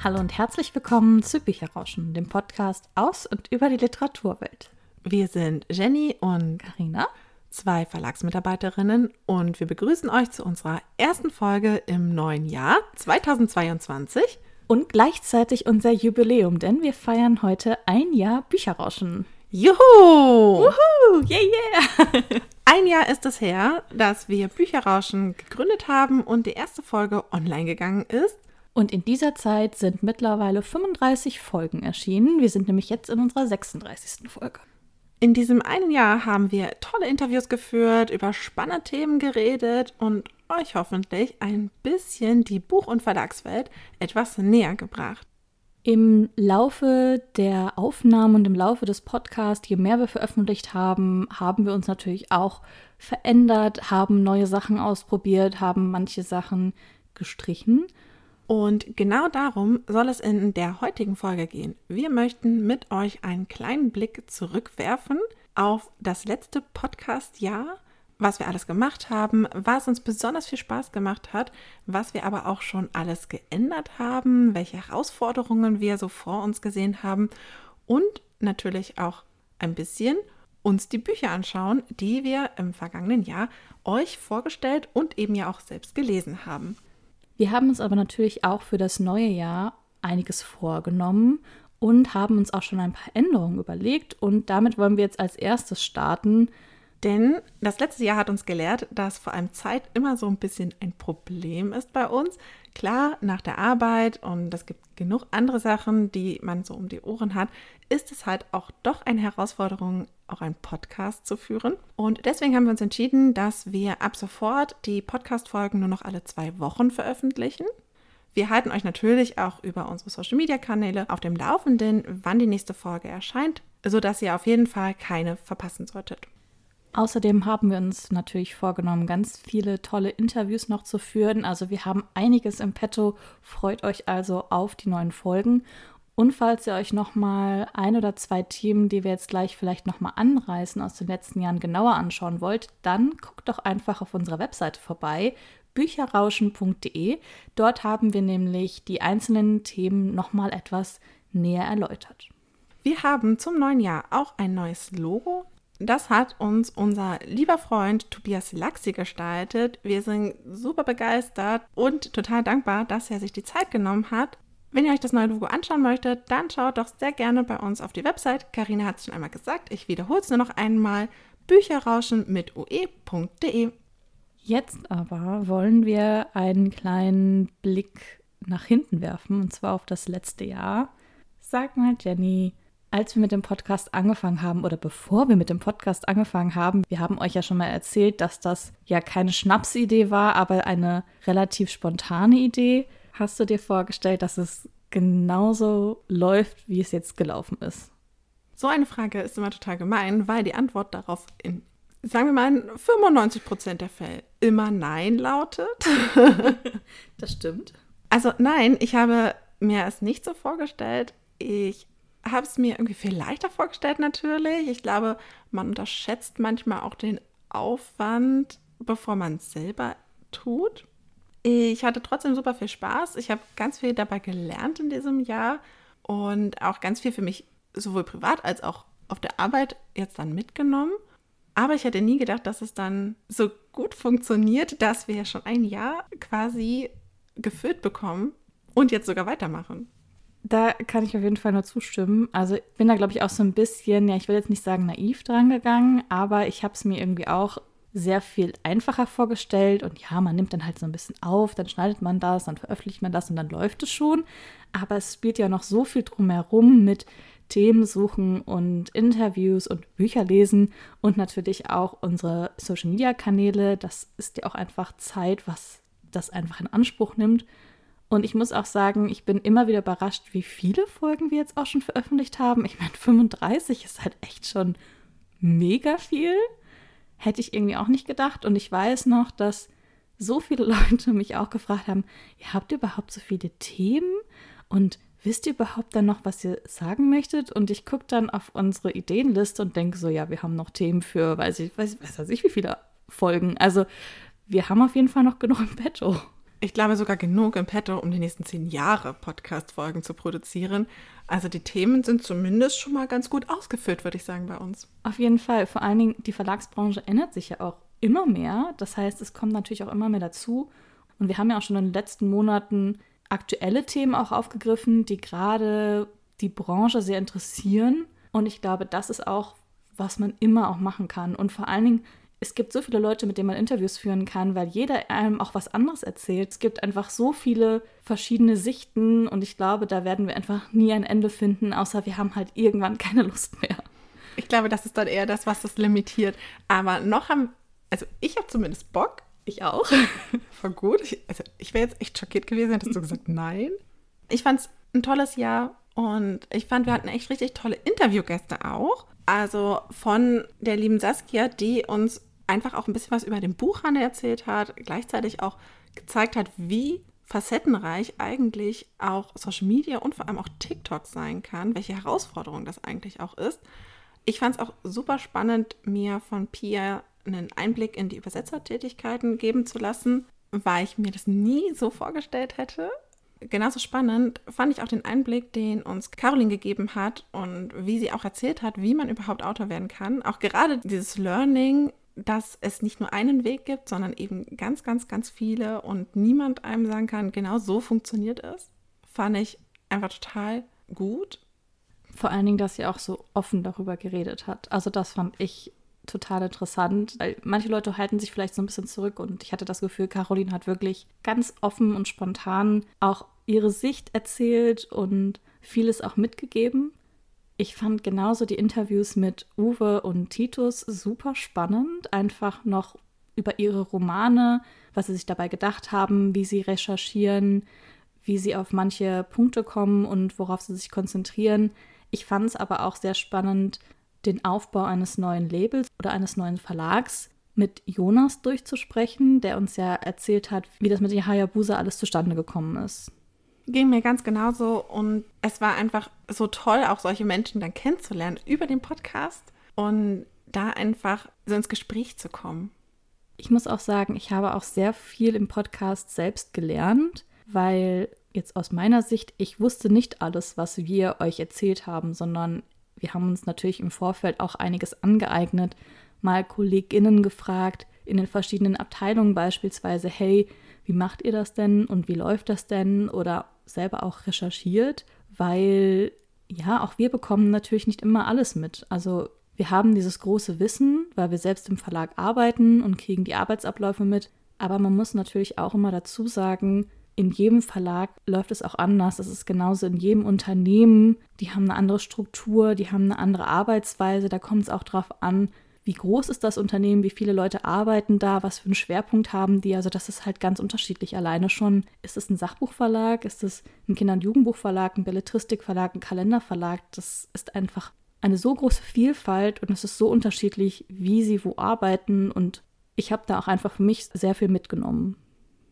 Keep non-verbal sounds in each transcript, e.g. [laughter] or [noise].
Hallo und herzlich willkommen zu Bücherrauschen, dem Podcast aus und über die Literaturwelt. Wir sind Jenny und Karina, zwei Verlagsmitarbeiterinnen und wir begrüßen euch zu unserer ersten Folge im neuen Jahr 2022 und gleichzeitig unser Jubiläum, denn wir feiern heute ein Jahr Bücherrauschen. Juhu! Wuhu! Yeah, yeah! [laughs] Ein Jahr ist es her, dass wir Bücherrauschen gegründet haben und die erste Folge online gegangen ist. Und in dieser Zeit sind mittlerweile 35 Folgen erschienen. Wir sind nämlich jetzt in unserer 36. Folge. In diesem einen Jahr haben wir tolle Interviews geführt, über spannende Themen geredet und euch hoffentlich ein bisschen die Buch- und Verlagswelt etwas näher gebracht. Im Laufe der Aufnahmen und im Laufe des Podcasts, je mehr wir veröffentlicht haben, haben wir uns natürlich auch verändert, haben neue Sachen ausprobiert, haben manche Sachen gestrichen. Und genau darum soll es in der heutigen Folge gehen. Wir möchten mit euch einen kleinen Blick zurückwerfen auf das letzte Podcast-Jahr, was wir alles gemacht haben, was uns besonders viel Spaß gemacht hat, was wir aber auch schon alles geändert haben, welche Herausforderungen wir so vor uns gesehen haben und natürlich auch ein bisschen uns die Bücher anschauen, die wir im vergangenen Jahr euch vorgestellt und eben ja auch selbst gelesen haben. Wir haben uns aber natürlich auch für das neue Jahr einiges vorgenommen und haben uns auch schon ein paar Änderungen überlegt. Und damit wollen wir jetzt als erstes starten. Denn das letzte Jahr hat uns gelehrt, dass vor allem Zeit immer so ein bisschen ein Problem ist bei uns. Klar, nach der Arbeit und es gibt genug andere Sachen, die man so um die Ohren hat, ist es halt auch doch eine Herausforderung, auch einen Podcast zu führen. Und deswegen haben wir uns entschieden, dass wir ab sofort die Podcast-Folgen nur noch alle zwei Wochen veröffentlichen. Wir halten euch natürlich auch über unsere Social-Media-Kanäle auf dem Laufenden, wann die nächste Folge erscheint, sodass ihr auf jeden Fall keine verpassen solltet. Außerdem haben wir uns natürlich vorgenommen, ganz viele tolle Interviews noch zu führen. Also wir haben einiges im Petto. Freut euch also auf die neuen Folgen. Und falls ihr euch noch mal ein oder zwei Themen, die wir jetzt gleich vielleicht noch mal anreißen aus den letzten Jahren genauer anschauen wollt, dann guckt doch einfach auf unserer Webseite vorbei bücherrauschen.de. Dort haben wir nämlich die einzelnen Themen noch mal etwas näher erläutert. Wir haben zum neuen Jahr auch ein neues Logo. Das hat uns unser lieber Freund Tobias Laxi gestaltet. Wir sind super begeistert und total dankbar, dass er sich die Zeit genommen hat, wenn ihr euch das neue Logo anschauen möchtet, dann schaut doch sehr gerne bei uns auf die Website. Karina hat es schon einmal gesagt, ich wiederhole es nur noch einmal. Bücherrauschen mit ue.de. Jetzt aber wollen wir einen kleinen Blick nach hinten werfen, und zwar auf das letzte Jahr. Sag mal, Jenny, als wir mit dem Podcast angefangen haben oder bevor wir mit dem Podcast angefangen haben, wir haben euch ja schon mal erzählt, dass das ja keine Schnapsidee war, aber eine relativ spontane Idee. Hast du dir vorgestellt, dass es genauso läuft, wie es jetzt gelaufen ist? So eine Frage ist immer total gemein, weil die Antwort darauf in, sagen wir mal, in 95 Prozent der Fälle immer Nein lautet. [laughs] das stimmt. Also nein, ich habe mir es nicht so vorgestellt. Ich habe es mir irgendwie viel leichter vorgestellt natürlich. Ich glaube, man unterschätzt manchmal auch den Aufwand, bevor man es selber tut. Ich hatte trotzdem super viel Spaß. Ich habe ganz viel dabei gelernt in diesem Jahr und auch ganz viel für mich sowohl privat als auch auf der Arbeit jetzt dann mitgenommen. Aber ich hätte nie gedacht, dass es dann so gut funktioniert, dass wir schon ein Jahr quasi gefüllt bekommen und jetzt sogar weitermachen. Da kann ich auf jeden Fall nur zustimmen. Also ich bin da, glaube ich, auch so ein bisschen, ja, ich will jetzt nicht sagen naiv dran gegangen, aber ich habe es mir irgendwie auch sehr viel einfacher vorgestellt. Und ja, man nimmt dann halt so ein bisschen auf, dann schneidet man das, dann veröffentlicht man das und dann läuft es schon. Aber es spielt ja noch so viel drumherum mit Themen suchen und Interviews und Bücher lesen und natürlich auch unsere Social-Media-Kanäle. Das ist ja auch einfach Zeit, was das einfach in Anspruch nimmt. Und ich muss auch sagen, ich bin immer wieder überrascht, wie viele Folgen wir jetzt auch schon veröffentlicht haben. Ich meine, 35 ist halt echt schon mega viel. Hätte ich irgendwie auch nicht gedacht. Und ich weiß noch, dass so viele [laughs] Leute mich auch gefragt haben, ja, habt ihr überhaupt so viele Themen? Und wisst ihr überhaupt dann noch, was ihr sagen möchtet? Und ich gucke dann auf unsere Ideenliste und denke so, ja, wir haben noch Themen für, weiß ich, weiß, weiß ich, wie viele Folgen. Also wir haben auf jeden Fall noch genug im Petto. Ich glaube sogar genug im Petto, um die nächsten zehn Jahre Podcast-Folgen zu produzieren. Also die Themen sind zumindest schon mal ganz gut ausgefüllt, würde ich sagen, bei uns. Auf jeden Fall. Vor allen Dingen, die Verlagsbranche ändert sich ja auch immer mehr. Das heißt, es kommt natürlich auch immer mehr dazu. Und wir haben ja auch schon in den letzten Monaten aktuelle Themen auch aufgegriffen, die gerade die Branche sehr interessieren. Und ich glaube, das ist auch, was man immer auch machen kann. Und vor allen Dingen es gibt so viele Leute, mit denen man Interviews führen kann, weil jeder einem auch was anderes erzählt. Es gibt einfach so viele verschiedene Sichten und ich glaube, da werden wir einfach nie ein Ende finden, außer wir haben halt irgendwann keine Lust mehr. Ich glaube, das ist dann eher das, was das limitiert. Aber noch haben, also ich habe zumindest Bock. Ich auch. [laughs] Voll gut. Ich, also ich wäre jetzt echt schockiert gewesen, hättest du gesagt nein. Ich fand es ein tolles Jahr und ich fand, wir hatten echt richtig tolle Interviewgäste auch. Also von der lieben Saskia, die uns einfach auch ein bisschen was über den Buchhandel erzählt hat, gleichzeitig auch gezeigt hat, wie facettenreich eigentlich auch Social Media und vor allem auch TikTok sein kann, welche Herausforderung das eigentlich auch ist. Ich fand es auch super spannend, mir von Pia einen Einblick in die Übersetzertätigkeiten geben zu lassen, weil ich mir das nie so vorgestellt hätte. Genauso spannend fand ich auch den Einblick, den uns Caroline gegeben hat und wie sie auch erzählt hat, wie man überhaupt Autor werden kann. Auch gerade dieses Learning dass es nicht nur einen Weg gibt, sondern eben ganz, ganz, ganz viele und niemand einem sagen kann, genau so funktioniert es, fand ich einfach total gut. Vor allen Dingen, dass sie auch so offen darüber geredet hat. Also das fand ich total interessant, weil manche Leute halten sich vielleicht so ein bisschen zurück und ich hatte das Gefühl, Caroline hat wirklich ganz offen und spontan auch ihre Sicht erzählt und vieles auch mitgegeben. Ich fand genauso die Interviews mit Uwe und Titus super spannend, einfach noch über ihre Romane, was sie sich dabei gedacht haben, wie sie recherchieren, wie sie auf manche Punkte kommen und worauf sie sich konzentrieren. Ich fand es aber auch sehr spannend, den Aufbau eines neuen Labels oder eines neuen Verlags mit Jonas durchzusprechen, der uns ja erzählt hat, wie das mit Hayabusa alles zustande gekommen ist ging mir ganz genauso und es war einfach so toll, auch solche Menschen dann kennenzulernen über den Podcast und da einfach so ins Gespräch zu kommen. Ich muss auch sagen, ich habe auch sehr viel im Podcast selbst gelernt, weil jetzt aus meiner Sicht, ich wusste nicht alles, was wir euch erzählt haben, sondern wir haben uns natürlich im Vorfeld auch einiges angeeignet, mal Kolleginnen gefragt, in den verschiedenen Abteilungen beispielsweise, hey, wie macht ihr das denn und wie läuft das denn? Oder selber auch recherchiert, weil ja, auch wir bekommen natürlich nicht immer alles mit. Also wir haben dieses große Wissen, weil wir selbst im Verlag arbeiten und kriegen die Arbeitsabläufe mit. Aber man muss natürlich auch immer dazu sagen, in jedem Verlag läuft es auch anders. Das ist genauso in jedem Unternehmen. Die haben eine andere Struktur, die haben eine andere Arbeitsweise. Da kommt es auch darauf an, wie groß ist das Unternehmen, wie viele Leute arbeiten da, was für einen Schwerpunkt haben die. Also das ist halt ganz unterschiedlich. Alleine schon, ist es ein Sachbuchverlag, ist es ein Kinder- und Jugendbuchverlag, ein Belletristikverlag, ein Kalenderverlag. Das ist einfach eine so große Vielfalt und es ist so unterschiedlich, wie sie wo arbeiten. Und ich habe da auch einfach für mich sehr viel mitgenommen.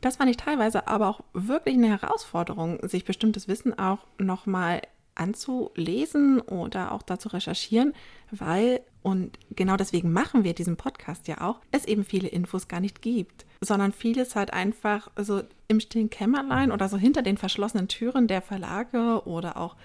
Das fand ich teilweise aber auch wirklich eine Herausforderung, sich bestimmtes Wissen auch nochmal anzulesen oder auch dazu recherchieren, weil, und genau deswegen machen wir diesen Podcast ja auch, es eben viele Infos gar nicht gibt, sondern vieles halt einfach so im stillen Kämmerlein oder so hinter den verschlossenen Türen der Verlage oder auch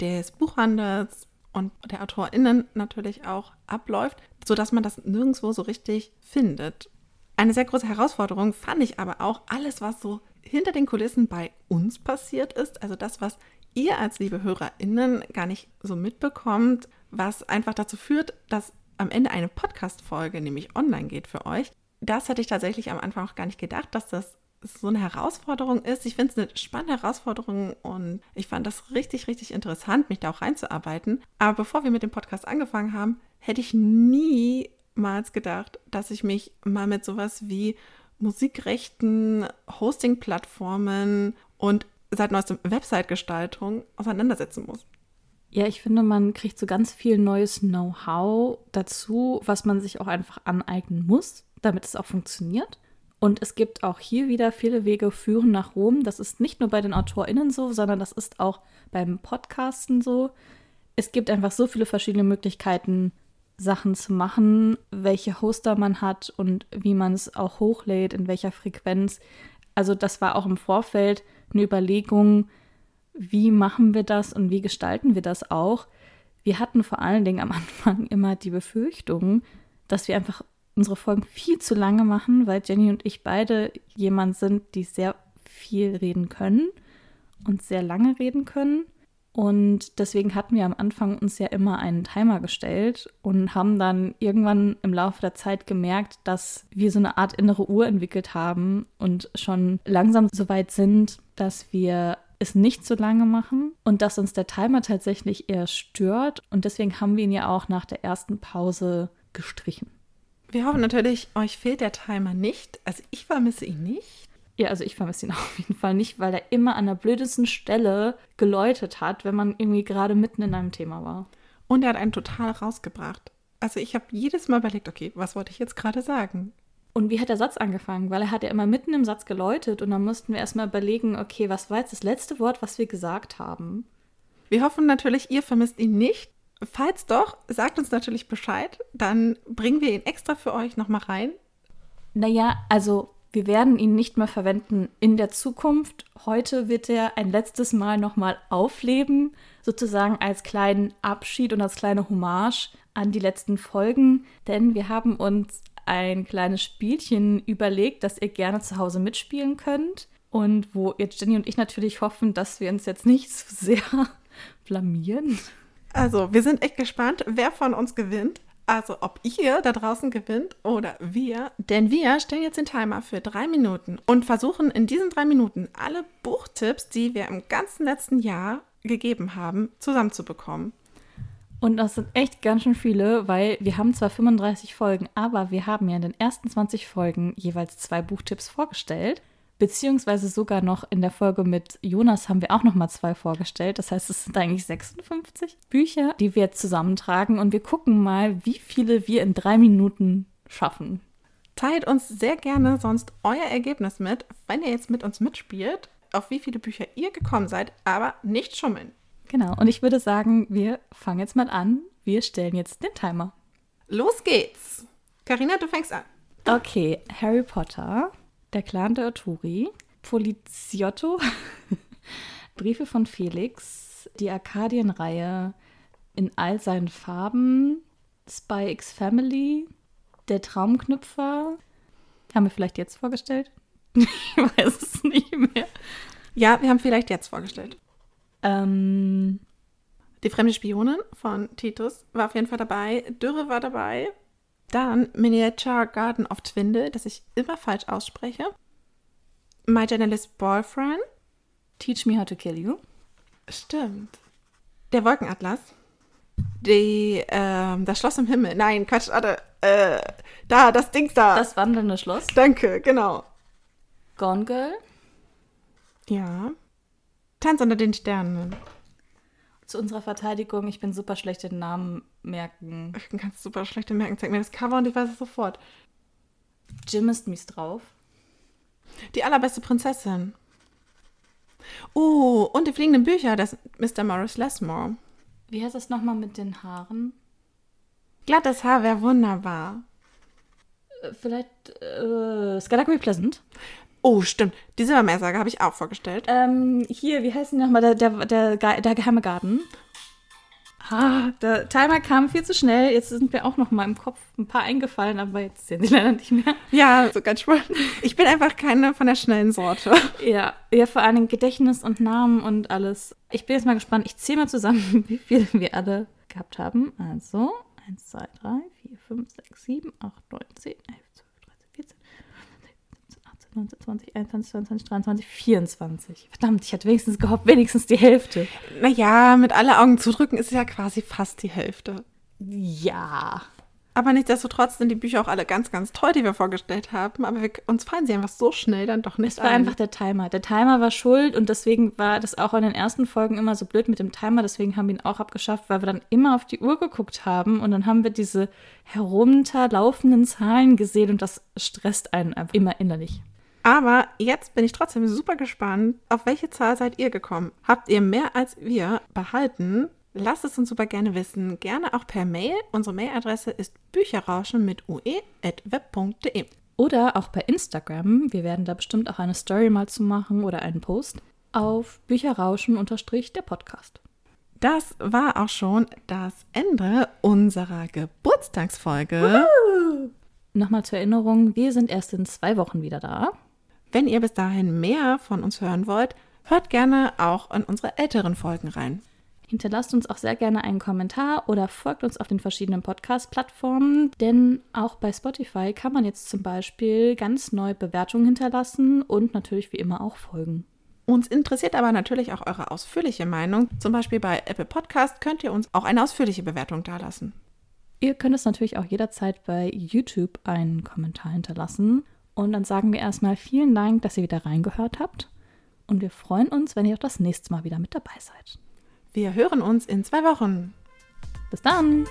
des Buchhandels und der AutorInnen natürlich auch abläuft, sodass man das nirgendwo so richtig findet. Eine sehr große Herausforderung fand ich aber auch alles, was so hinter den Kulissen bei uns passiert ist, also das, was ihr als liebe HörerInnen gar nicht so mitbekommt, was einfach dazu führt, dass am Ende eine Podcast-Folge nämlich online geht für euch. Das hätte ich tatsächlich am Anfang auch gar nicht gedacht, dass das so eine Herausforderung ist. Ich finde es eine spannende Herausforderung und ich fand das richtig, richtig interessant, mich da auch reinzuarbeiten. Aber bevor wir mit dem Podcast angefangen haben, hätte ich niemals gedacht, dass ich mich mal mit sowas wie Musikrechten, Hosting-Plattformen und seit neuestem Website-Gestaltung auseinandersetzen muss. Ja, ich finde, man kriegt so ganz viel neues Know-how dazu, was man sich auch einfach aneignen muss, damit es auch funktioniert. Und es gibt auch hier wieder viele Wege führen nach Rom. Das ist nicht nur bei den AutorInnen so, sondern das ist auch beim Podcasten so. Es gibt einfach so viele verschiedene Möglichkeiten, Sachen zu machen, welche Hoster man hat und wie man es auch hochlädt, in welcher Frequenz. Also das war auch im Vorfeld eine Überlegung, wie machen wir das und wie gestalten wir das auch. Wir hatten vor allen Dingen am [laughs] Anfang immer die Befürchtung, dass wir einfach unsere Folgen viel zu lange machen, weil Jenny und ich beide jemand sind, die sehr viel reden können und sehr lange reden können. Und deswegen hatten wir am Anfang uns ja immer einen Timer gestellt und haben dann irgendwann im Laufe der Zeit gemerkt, dass wir so eine Art innere Uhr entwickelt haben und schon langsam so weit sind, dass wir es nicht so lange machen und dass uns der Timer tatsächlich eher stört. Und deswegen haben wir ihn ja auch nach der ersten Pause gestrichen. Wir hoffen natürlich, euch fehlt der Timer nicht. Also ich vermisse ihn nicht. Ja, also ich vermisse ihn [laughs] auf jeden Fall nicht, weil er immer an der blödesten Stelle geläutet hat, wenn man irgendwie gerade mitten in einem Thema war. Und er hat einen total rausgebracht. Also ich habe jedes Mal überlegt, okay, was wollte ich jetzt gerade sagen? Und wie hat der Satz angefangen? Weil er hat ja immer mitten im Satz geläutet und dann mussten wir erstmal überlegen, okay, was war jetzt das letzte Wort, was wir gesagt haben? Wir hoffen natürlich, ihr vermisst ihn nicht. Falls doch, sagt uns natürlich Bescheid. Dann bringen wir ihn extra für euch nochmal rein. Naja, also wir werden ihn nicht mehr verwenden in der Zukunft. Heute wird er ein letztes Mal nochmal aufleben, sozusagen als kleinen Abschied und als kleine Hommage an die letzten Folgen, denn wir haben uns ein kleines Spielchen überlegt, das ihr gerne zu Hause mitspielen könnt und wo jetzt Jenny und ich natürlich hoffen, dass wir uns jetzt nicht so sehr [laughs] blamieren. Also, wir sind echt gespannt, wer von uns gewinnt. Also ob ihr da draußen gewinnt oder wir. Denn wir stellen jetzt den Timer für drei Minuten und versuchen in diesen drei Minuten alle Buchtipps, die wir im ganzen letzten Jahr gegeben haben, zusammenzubekommen. Und das sind echt ganz schön viele, weil wir haben zwar 35 Folgen, aber wir haben ja in den ersten 20 Folgen jeweils zwei Buchtipps vorgestellt beziehungsweise sogar noch in der Folge mit Jonas haben wir auch noch mal zwei vorgestellt. Das heißt, es sind eigentlich 56 Bücher, die wir jetzt zusammentragen und wir gucken mal, wie viele wir in drei Minuten schaffen. Teilt uns sehr gerne sonst euer Ergebnis mit, wenn ihr jetzt mit uns mitspielt, auf wie viele Bücher ihr gekommen seid, aber nicht schummeln. Genau, und ich würde sagen, wir fangen jetzt mal an. Wir stellen jetzt den Timer. Los geht's. Karina, du fängst an. Okay, Harry Potter der Clan der Arturi, Poliziotto, [laughs] Briefe von Felix, die Arkadienreihe in all seinen Farben, Spy X Family, Der Traumknüpfer. Haben wir vielleicht jetzt vorgestellt? [laughs] ich weiß es nicht mehr. Ja, wir haben vielleicht jetzt vorgestellt. Ähm, die fremde Spionin von Titus war auf jeden Fall dabei. Dürre war dabei. Dann Miniature Garden of Twindle, das ich immer falsch ausspreche. My Journalist Boyfriend. Teach Me How to Kill You. Stimmt. Der Wolkenatlas. Die, ähm, das Schloss im Himmel. Nein, Quatsch, warte. Äh, da, das Ding da. Das wandelnde Schloss. Danke, genau. Gone Girl. Ja. Tanz unter den Sternen. Zu unserer Verteidigung, ich bin super schlecht in Namen merken. Ich bin ganz super schlecht in Merken. Zeig mir das Cover und ich weiß es sofort. Jim ist mies drauf. Die allerbeste Prinzessin. Oh, und die fliegenden Bücher, das Mr. Morris Lesmore. Wie heißt das nochmal mit den Haaren? Glattes Haar wäre wunderbar. Äh, vielleicht äh, Skadakomi Pleasant. Oh, stimmt. Die Silbermeersaga habe ich auch vorgestellt. Ähm, hier, wie heißt die nochmal? Der, der, der, der geheime Garten. Ah, der Timer kam viel zu schnell. Jetzt sind mir auch noch mal im Kopf ein paar eingefallen, aber jetzt sehen sie leider nicht mehr. Ja, so ganz spannend. Ich bin einfach keine von der schnellen Sorte. Ja, ja, vor allem Gedächtnis und Namen und alles. Ich bin jetzt mal gespannt. Ich zähle mal zusammen, [laughs] wie viel wir alle gehabt haben. Also, 1, 2, 3, 4, 5, 6, 7, 8, 9, 10, 11, 19, 20, 21, 22, 23, 24. Verdammt, ich hatte wenigstens gehofft, wenigstens die Hälfte. Naja, mit alle Augen zudrücken ist ja quasi fast die Hälfte. Ja. Aber nichtsdestotrotz sind die Bücher auch alle ganz, ganz toll, die wir vorgestellt haben. Aber wir, uns fallen sie einfach so schnell dann doch nicht Es war ein. einfach der Timer. Der Timer war schuld und deswegen war das auch in den ersten Folgen immer so blöd mit dem Timer. Deswegen haben wir ihn auch abgeschafft, weil wir dann immer auf die Uhr geguckt haben und dann haben wir diese herunterlaufenden Zahlen gesehen und das stresst einen einfach immer innerlich. Aber jetzt bin ich trotzdem super gespannt, auf welche Zahl seid ihr gekommen? Habt ihr mehr als wir behalten? Lasst es uns super gerne wissen. Gerne auch per Mail. Unsere Mailadresse ist bücherrauschen mit ue.web.de. Oder auch bei Instagram. Wir werden da bestimmt auch eine Story mal zu machen oder einen Post auf Bücherrauschen unterstrich der Podcast. Das war auch schon das Ende unserer Geburtstagsfolge. Nochmal zur Erinnerung, wir sind erst in zwei Wochen wieder da. Wenn ihr bis dahin mehr von uns hören wollt, hört gerne auch in unsere älteren Folgen rein. Hinterlasst uns auch sehr gerne einen Kommentar oder folgt uns auf den verschiedenen Podcast-Plattformen, denn auch bei Spotify kann man jetzt zum Beispiel ganz neu Bewertungen hinterlassen und natürlich wie immer auch folgen. Uns interessiert aber natürlich auch eure ausführliche Meinung. Zum Beispiel bei Apple Podcast könnt ihr uns auch eine ausführliche Bewertung dalassen. Ihr könnt es natürlich auch jederzeit bei YouTube einen Kommentar hinterlassen. Und dann sagen wir erstmal vielen Dank, dass ihr wieder reingehört habt. Und wir freuen uns, wenn ihr auch das nächste Mal wieder mit dabei seid. Wir hören uns in zwei Wochen. Bis dann!